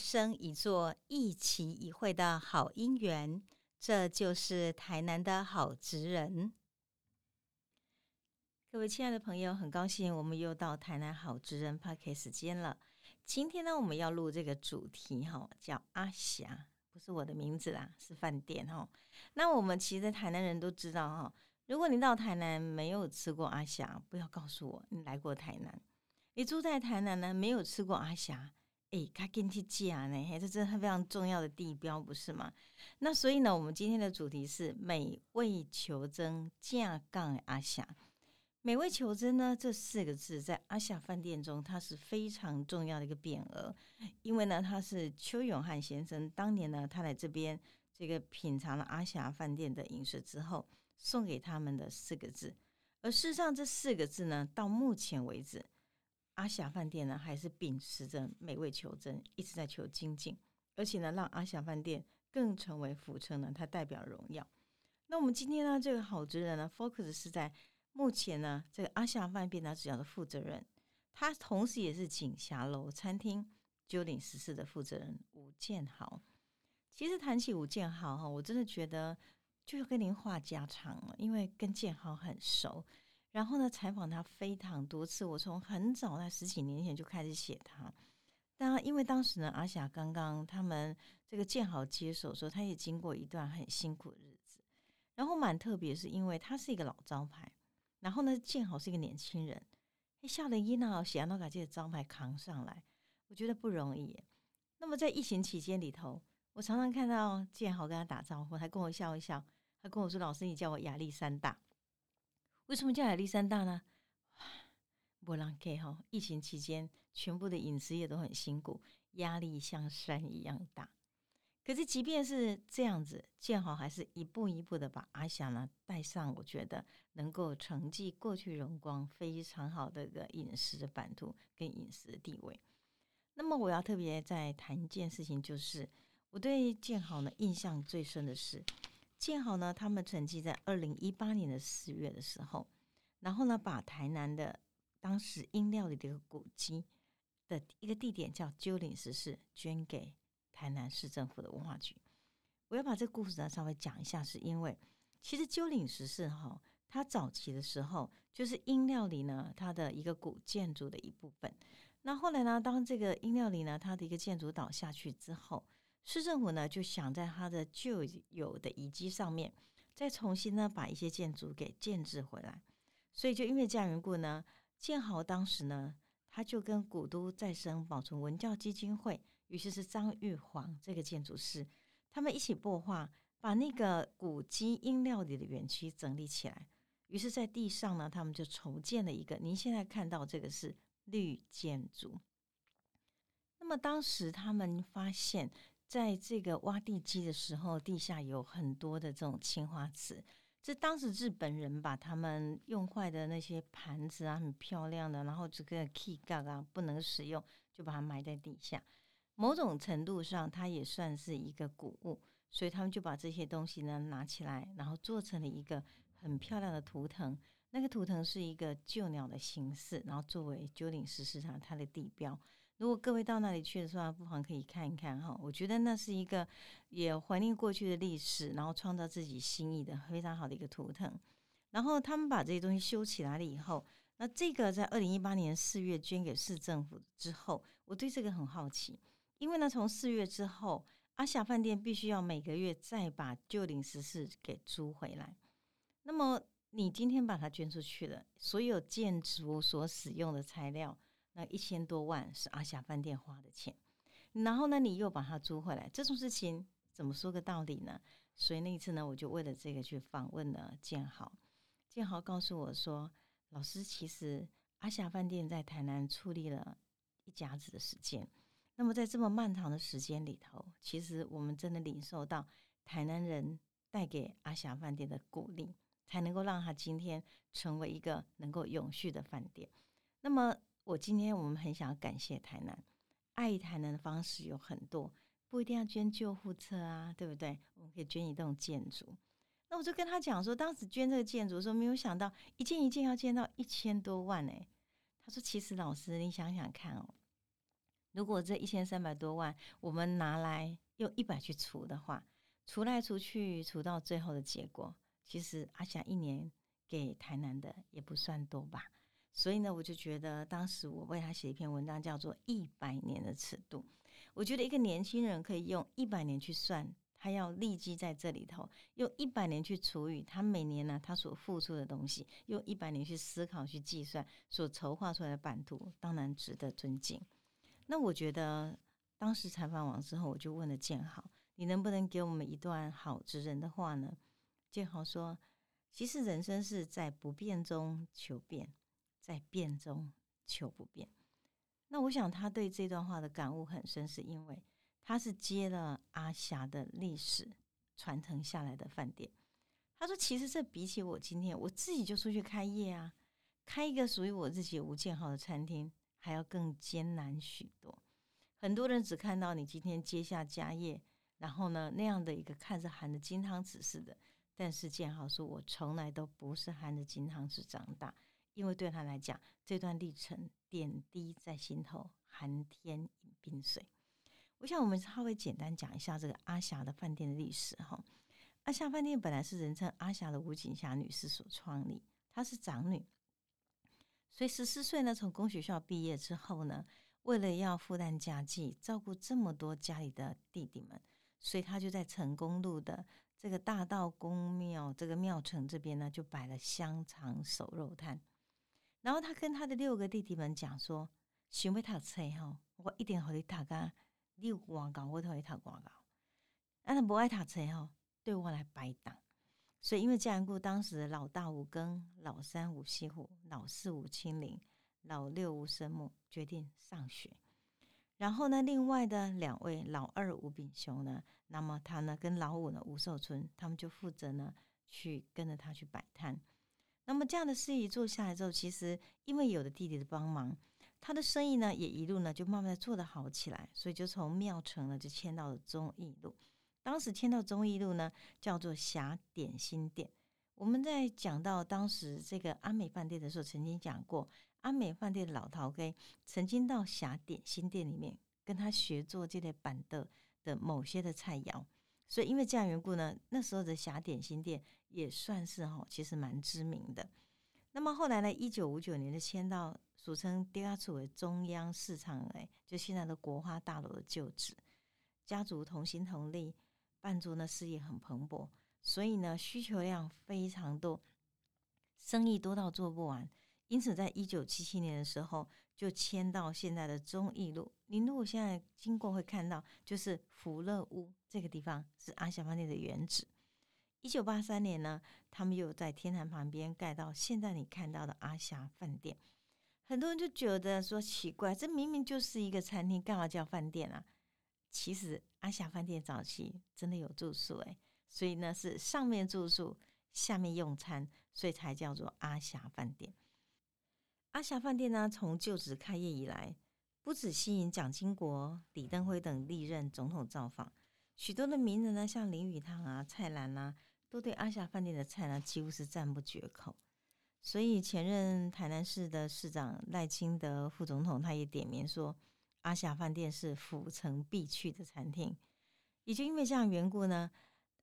生一座、一期一会的好姻缘。这就是台南的好职人。各位亲爱的朋友，很高兴我们又到台南好职人 p a r k 时间了。今天呢，我们要录这个主题哈，叫阿霞，不是我的名字啦，是饭店哈。那我们其实台南人都知道哈，如果你到台南没有吃过阿霞，不要告诉我你来过台南。你住在台南呢，没有吃过阿霞，哎，他跟去讲呢，这真的非常重要的地标，不是吗？那所以呢，我们今天的主题是美味求真架杠阿霞。美味求真呢，这四个字在阿霞饭店中，它是非常重要的一个匾额，因为呢，他是邱永汉先生当年呢，他来这边这个品尝了阿霞饭店的饮食之后，送给他们的四个字。而事实上，这四个字呢，到目前为止。阿霞饭店呢，还是秉持着美味求真，一直在求精进，而且呢，让阿霞饭店更成为府城呢，它代表荣耀。那我们今天呢，这个好职人呢，focus 是在目前呢，这个阿霞饭店呢，主要的负责人，他同时也是锦霞楼餐厅九鼎十四的负责人吴建豪。其实谈起吴建豪哈，我真的觉得就要跟您话家常了，因为跟建豪很熟。然后呢，采访他非常多次。我从很早在十几年前就开始写他。但因为当时呢，阿霞刚刚他们这个建豪接手，说他也经过一段很辛苦的日子。然后蛮特别，是因为他是一个老招牌。然后呢，建豪是一个年轻人。夏令一呢，想要把这个招牌扛上来，我觉得不容易。那么在疫情期间里头，我常常看到建豪跟他打招呼，他跟我笑一笑，他跟我说：“老师，你叫我亚历山大。”为什么叫亚历山大呢？波浪 K 哈，疫情期间全部的饮食业都很辛苦，压力像山一样大。可是即便是这样子，建豪还是一步一步的把阿霞呢带上，我觉得能够承继过去荣光非常好的一个饮食的版图跟饮食的地位。那么我要特别再谈一件事情，就是我对建豪呢印象最深的是。建好呢，他们曾经在二零一八年的四月的时候，然后呢，把台南的当时英料理的一个古迹的一个地点叫鸠岭十四，捐给台南市政府的文化局。我要把这个故事呢稍微讲一下，是因为其实鸠岭十四哈，它早期的时候就是英料理呢它的一个古建筑的一部分。那后来呢，当这个英料理呢它的一个建筑倒下去之后，市政府呢就想在它的旧有的遗迹上面，再重新呢把一些建筑给建制回来，所以就因为这样缘故呢，建豪当时呢他就跟古都再生保存文教基金会，于是是张玉煌这个建筑师，他们一起擘画，把那个古基因料理的园区整理起来，于是在地上呢，他们就重建了一个，您现在看到这个是绿建筑。那么当时他们发现。在这个挖地基的时候，地下有很多的这种青花瓷。这当时日本人把他们用坏的那些盘子啊，很漂亮的，然后这个 key 杠啊不能使用，就把它埋在地下。某种程度上，它也算是一个古物，所以他们就把这些东西呢拿起来，然后做成了一个很漂亮的图腾。那个图腾是一个旧鸟的形式，然后作为九鼎石市场它的地标。如果各位到那里去的时候，不妨可以看一看哈。我觉得那是一个也怀念过去的历史，然后创造自己心意的非常好的一个图腾。然后他们把这些东西修起来了以后，那这个在二零一八年四月捐给市政府之后，我对这个很好奇，因为呢，从四月之后，阿霞饭店必须要每个月再把旧领十四给租回来。那么你今天把它捐出去了，所有建筑所使用的材料。那一千多万是阿霞饭店花的钱，然后呢，你又把它租回来，这种事情怎么说个道理呢？所以那一次呢，我就为了这个去访问了建豪。建豪告诉我说：“老师，其实阿霞饭店在台南矗立了一甲子的时间，那么在这么漫长的时间里头，其实我们真的领受到台南人带给阿霞饭店的鼓励，才能够让他今天成为一个能够永续的饭店。那么。”我今天我们很想要感谢台南，爱台南的方式有很多，不一定要捐救护车啊，对不对？我们可以捐一栋建筑。那我就跟他讲说，当时捐这个建筑的时候，没有想到一件一件要建到一千多万哎。他说：“其实老师，你想想看哦，如果这一千三百多万，我们拿来用一百去除的话，除来除去，除到最后的结果，其实阿霞一年给台南的也不算多吧。所以呢，我就觉得当时我为他写一篇文章，叫做《一百年的尺度》。我觉得一个年轻人可以用一百年去算，他要立即在这里头用一百年去除以他每年呢他所付出的东西，用一百年去思考去计算所筹划出来的版图，当然值得尊敬。那我觉得，当时采访完之后，我就问了建豪：“你能不能给我们一段好之人的话呢？”建豪说：“其实人生是在不变中求变，在变中求不变。”那我想他对这段话的感悟很深，是因为他是接了阿霞的历史传承下来的饭店。他说：“其实这比起我今天我自己就出去开业啊，开一个属于我自己吴建豪的餐厅。”还要更艰难许多。很多人只看到你今天接下家业，然后呢那样的一个看着含着金汤匙似的。但是建豪说，我从来都不是含着金汤匙长大，因为对他来讲，这段历程点滴在心头，寒天饮冰水。我想我们稍微简单讲一下这个阿霞的饭店的历史哈。阿霞饭店本来是人称阿霞的吴景霞女士所创立，她是长女。所以十四岁呢，从工学校毕业之后呢，为了要负担家计，照顾这么多家里的弟弟们，所以她就在成功路的这个大道公庙这个庙城这边呢，就摆了香肠手肉摊。然后他跟他的六个弟弟们讲说：“想要读册哈，我一定和你读个六外高，我同你读外高。但是不爱读册哈，对我来摆档。”所以，因为家人故，当时老大无庚，老三无西虎，老四无清林，老六无生木，决定上学。然后呢，另外的两位老二吴炳雄呢，那么他呢跟老五呢吴寿春，他们就负责呢去跟着他去摆摊。那么这样的事宜做下来之后，其实因为有的弟弟的帮忙，他的生意呢也一路呢就慢慢的做得好起来。所以就从庙城呢就迁到了忠义路。当时迁到忠义路呢，叫做霞点心店。我们在讲到当时这个安美饭店的时候，曾经讲过，安美饭店的老陶给曾经到霞点心店里面跟他学做这类板的的某些的菜肴。所以因为这样缘故呢，那时候的霞点心店也算是哈，其实蛮知名的。那么后来呢，一九五九年就迁到俗称第二处为中央市场，哎，就现在的国花大楼的旧址，家族同心同力。办桌呢事业很蓬勃，所以呢需求量非常多，生意多到做不完。因此，在一九七七年的时候，就迁到现在的忠义路。您如果现在经过会看到，就是福乐屋这个地方是阿霞饭店的原址。一九八三年呢，他们又在天坛旁边盖到现在你看到的阿霞饭店。很多人就觉得说奇怪，这明明就是一个餐厅，干嘛叫饭店啊？其实阿霞饭店早期真的有住宿诶，所以呢是上面住宿，下面用餐，所以才叫做阿霞饭店。阿霞饭店呢，从就职开业以来，不止吸引蒋经国、李登辉等历任总统造访，许多的名人呢，像林语堂啊、蔡澜啊，都对阿霞饭店的菜呢，几乎是赞不绝口。所以前任台南市的市长赖清德副总统，他也点名说。阿霞饭店是府城必去的餐厅，也就因为这样缘故呢，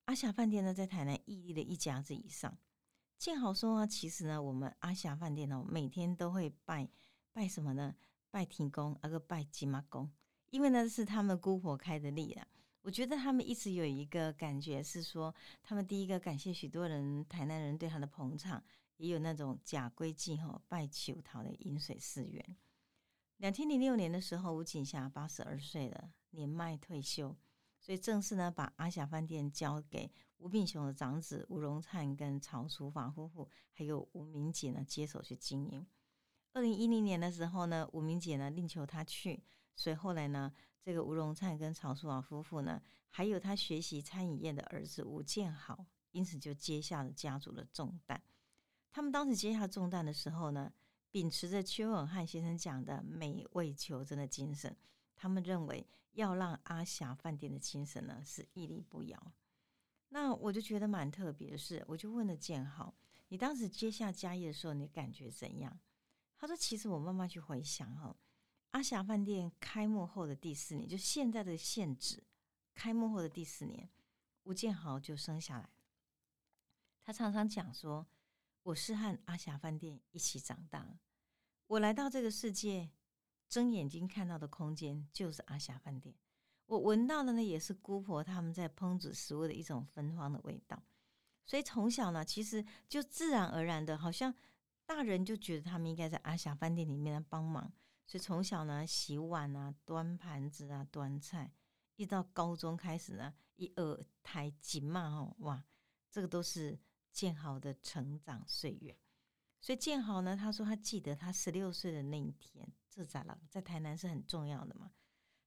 阿霞饭店呢在台南屹立了一甲子以上。建豪说啊，其实呢，我们阿霞饭店哦，每天都会拜拜什么呢？拜天公，那个拜金妈公，因为呢是他们姑婆开的例啊。我觉得他们一直有一个感觉是说，他们第一个感谢许多人台南人对他的捧场，也有那种假规矩哈，拜求桃的饮水思源。两千零六年的时候，吴锦霞八十二岁了，年迈退休，所以正式呢把阿霞饭店交给吴炳雄的长子吴荣灿跟曹淑华夫妇，还有吴明姐呢接手去经营。二零一零年的时候呢，吴明姐呢另求他去，所以后来呢，这个吴荣灿跟曹淑华夫妇呢，还有他学习餐饮业的儿子吴建豪，因此就接下了家族的重担。他们当时接下重担的时候呢。秉持着邱永汉先生讲的美味求真的精神，他们认为要让阿霞饭店的精神呢是屹立不摇。那我就觉得蛮特别的是，我就问了建豪：“你当时接下家业的时候，你感觉怎样？”他说：“其实我慢慢去回想哈，阿霞饭店开幕后的第四年，就现在的现址开幕后的第四年，吴建豪就生下来。他常常讲说：“我是和阿霞饭店一起长大，我来到这个世界，睁眼睛看到的空间就是阿霞饭店。我闻到的呢，也是姑婆他们在烹煮食物的一种芬芳的味道。所以从小呢，其实就自然而然的，好像大人就觉得他们应该在阿霞饭店里面帮忙。”所以从小呢，洗碗啊、端盘子啊、端菜，一到高中开始呢，一二胎紧嘛吼，哇，这个都是建豪的成长岁月。所以建豪呢，他说他记得他十六岁的那一天，这咋了？在台南是很重要的嘛。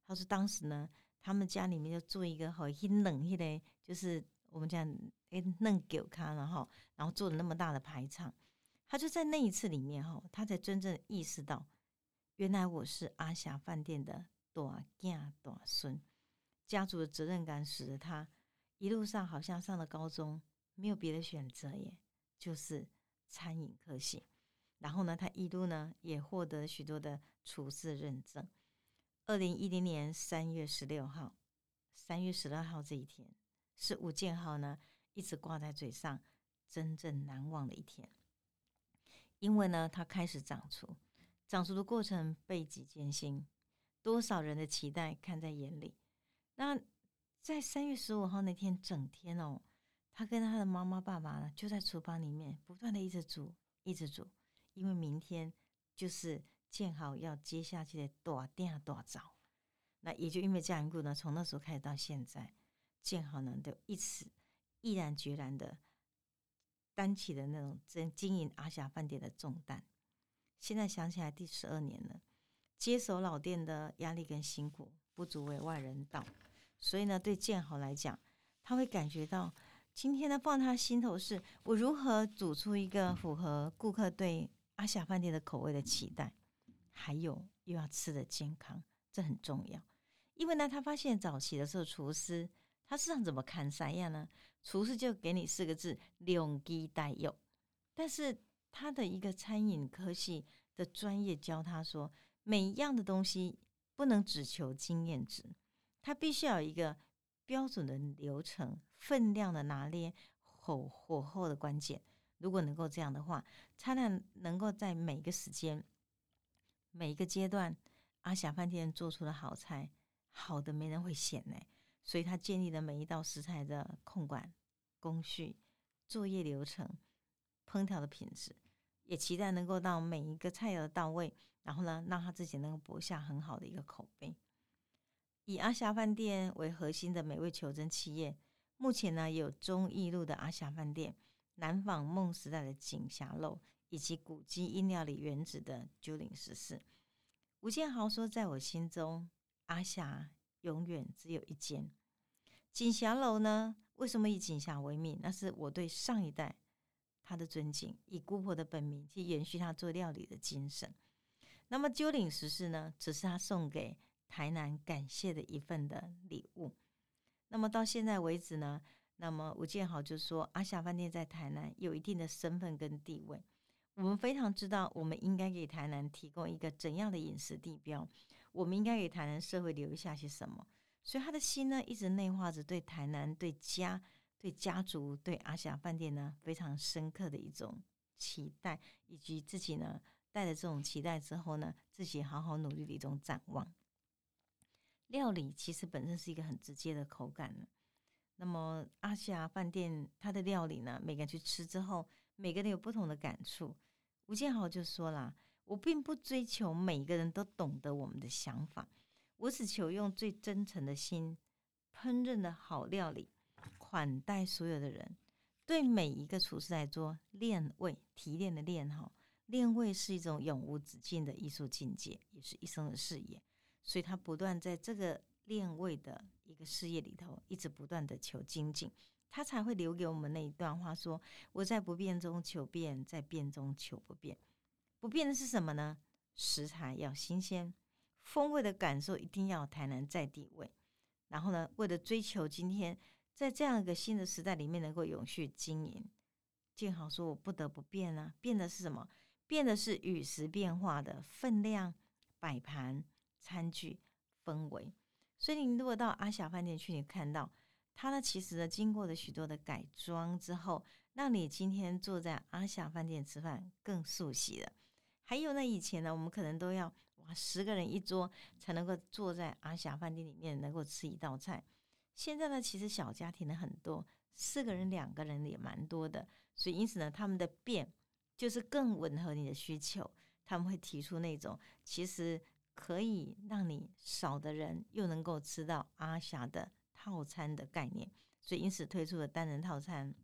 他说当时呢，他们家里面就做一个好阴冷一嘞，就是我们讲诶嫩狗咖，然后然后做了那么大的排场，他就在那一次里面哈，他才真正意识到。原来我是阿霞饭店的大囝大孙，家族的责任感使得他一路上好像上了高中，没有别的选择耶，就是餐饮科系。然后呢，他一路呢也获得许多的厨师认证。二零一零年三月十六号，三月十二号这一天是吴建豪呢一直挂在嘴上真正难忘的一天，因为呢他开始长出。长出的过程背极艰辛，多少人的期待看在眼里。那在三月十五号那天，整天哦，他跟他的妈妈、爸爸呢，就在厨房里面不断的一直煮，一直煮，因为明天就是建好要接下去的大店大早。那也就因为这样一故呢，从那时候开始到现在，建好呢都一直毅然决然的担起了那种经经营阿霞饭店的重担。现在想起来，第十二年了，接手老店的压力跟辛苦不足为外人道，所以呢，对建豪来讲，他会感觉到今天呢，放他心头是我如何煮出一个符合顾客对阿霞饭店的口味的期待，还有又要吃的健康，这很重要。因为呢，他发现早期的时候，厨师他市场怎么看三样呢？厨师就给你四个字：两鸡带肉，但是。他的一个餐饮科系的专业教他说，每一样的东西不能只求经验值，他必须要有一个标准的流程、分量的拿捏、火火候的关键。如果能够这样的话，才能能够在每个时间、每一个阶段，阿霞饭店做出的好菜，好的没人会嫌呢。所以他建立了每一道食材的控管工序、作业流程。烹调的品质，也期待能够到每一个菜肴的到位，然后呢，让他自己能够博下很好的一个口碑。以阿霞饭店为核心的美味求真企业，目前呢有中义路的阿霞饭店、南纺梦时代的锦霞楼，以及古迹音料理原址的九岭十四。吴建豪说：“在我心中，阿霞永远只有一间锦霞楼呢。为什么以锦霞为名？那是我对上一代。”他的尊敬，以姑婆的本名去延续他做料理的精神。那么九岭十四呢，只是他送给台南感谢的一份的礼物。那么到现在为止呢，那么吴建豪就说，阿霞饭店在台南有一定的身份跟地位。我们非常知道，我们应该给台南提供一个怎样的饮食地标，我们应该给台南社会留下些什么。所以他的心呢，一直内化着对台南、对家。对家族、对阿霞饭店呢，非常深刻的一种期待，以及自己呢带着这种期待之后呢，自己好好努力的一种展望。料理其实本身是一个很直接的口感呢。那么阿霞饭店它的料理呢，每个人去吃之后，每个人有不同的感触。吴建豪就说啦：“我并不追求每一个人都懂得我们的想法，我只求用最真诚的心烹饪的好料理。”款待所有的人，对每一个厨师来说，练味提炼的练哈，练味是一种永无止境的艺术境界，也是一生的事业。所以他不断在这个练味的一个事业里头，一直不断的求精进，他才会留给我们那一段话：说我在不变中求变，在变中求不变。不变的是什么呢？食材要新鲜，风味的感受一定要台南在地味。然后呢，为了追求今天。在这样一个新的时代里面，能够永续经营，建豪说：“我不得不变啊！变的是什么？变的是与时变化的分量、摆盘、餐具氛围。所以你如果到阿霞饭店去，你看到它呢，其实呢经过了许多的改装之后，让你今天坐在阿霞饭店吃饭更熟悉了。还有呢，以前呢，我们可能都要哇十个人一桌才能够坐在阿霞饭店里面能够吃一道菜。现在呢，其实小家庭的很多，四个人、两个人也蛮多的。所以因此呢，他们的变就是更吻合你的需求。他们会提出那种其实。可以让你少的人又能够吃到阿霞的套餐的概念，所以因此推出了单人套餐。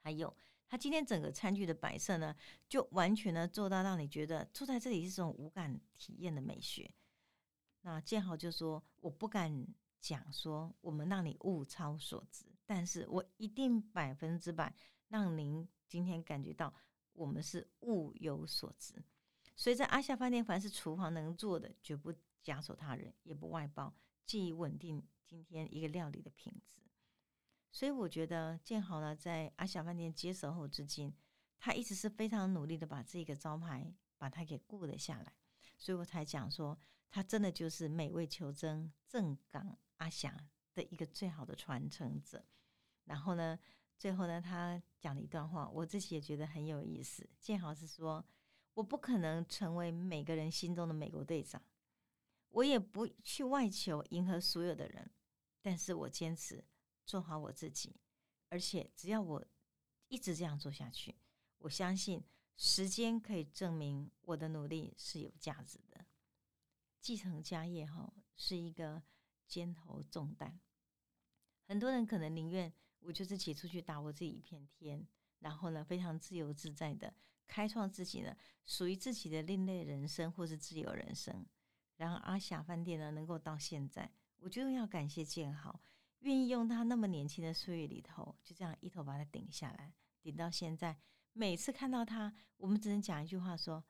还有，他今天整个餐具的摆设呢，就完全呢做到让你觉得坐在这里是这种无感体验的美学。那建豪就说：“我不敢讲说我们让你物超所值，但是我一定百分之百让您今天感觉到我们是物有所值。”所以在阿夏饭店，凡是厨房能做的，绝不假手他人，也不外包，既稳定今天一个料理的品质。所以我觉得建豪呢，在阿霞饭店接手后至今，他一直是非常努力的把这个招牌把它给顾了下来。所以我才讲说，他真的就是美味求真正港阿霞的一个最好的传承者。然后呢，最后呢，他讲了一段话，我自己也觉得很有意思。建豪是说。我不可能成为每个人心中的美国队长，我也不去外求迎合所有的人，但是我坚持做好我自己，而且只要我一直这样做下去，我相信时间可以证明我的努力是有价值的。继承家业哈是一个肩头重担，很多人可能宁愿我就自己出去打我自己一片天，然后呢非常自由自在的。开创自己呢，属于自己的另类人生，或是自由人生。然后阿霞饭店呢，能够到现在，我觉得要感谢建豪，愿意用他那么年轻的岁月里头，就这样一头把他顶下来，顶到现在。每次看到他，我们只能讲一句话：说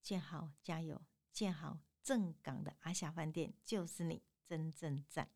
建豪加油，建豪正港的阿霞饭店就是你，真正赞。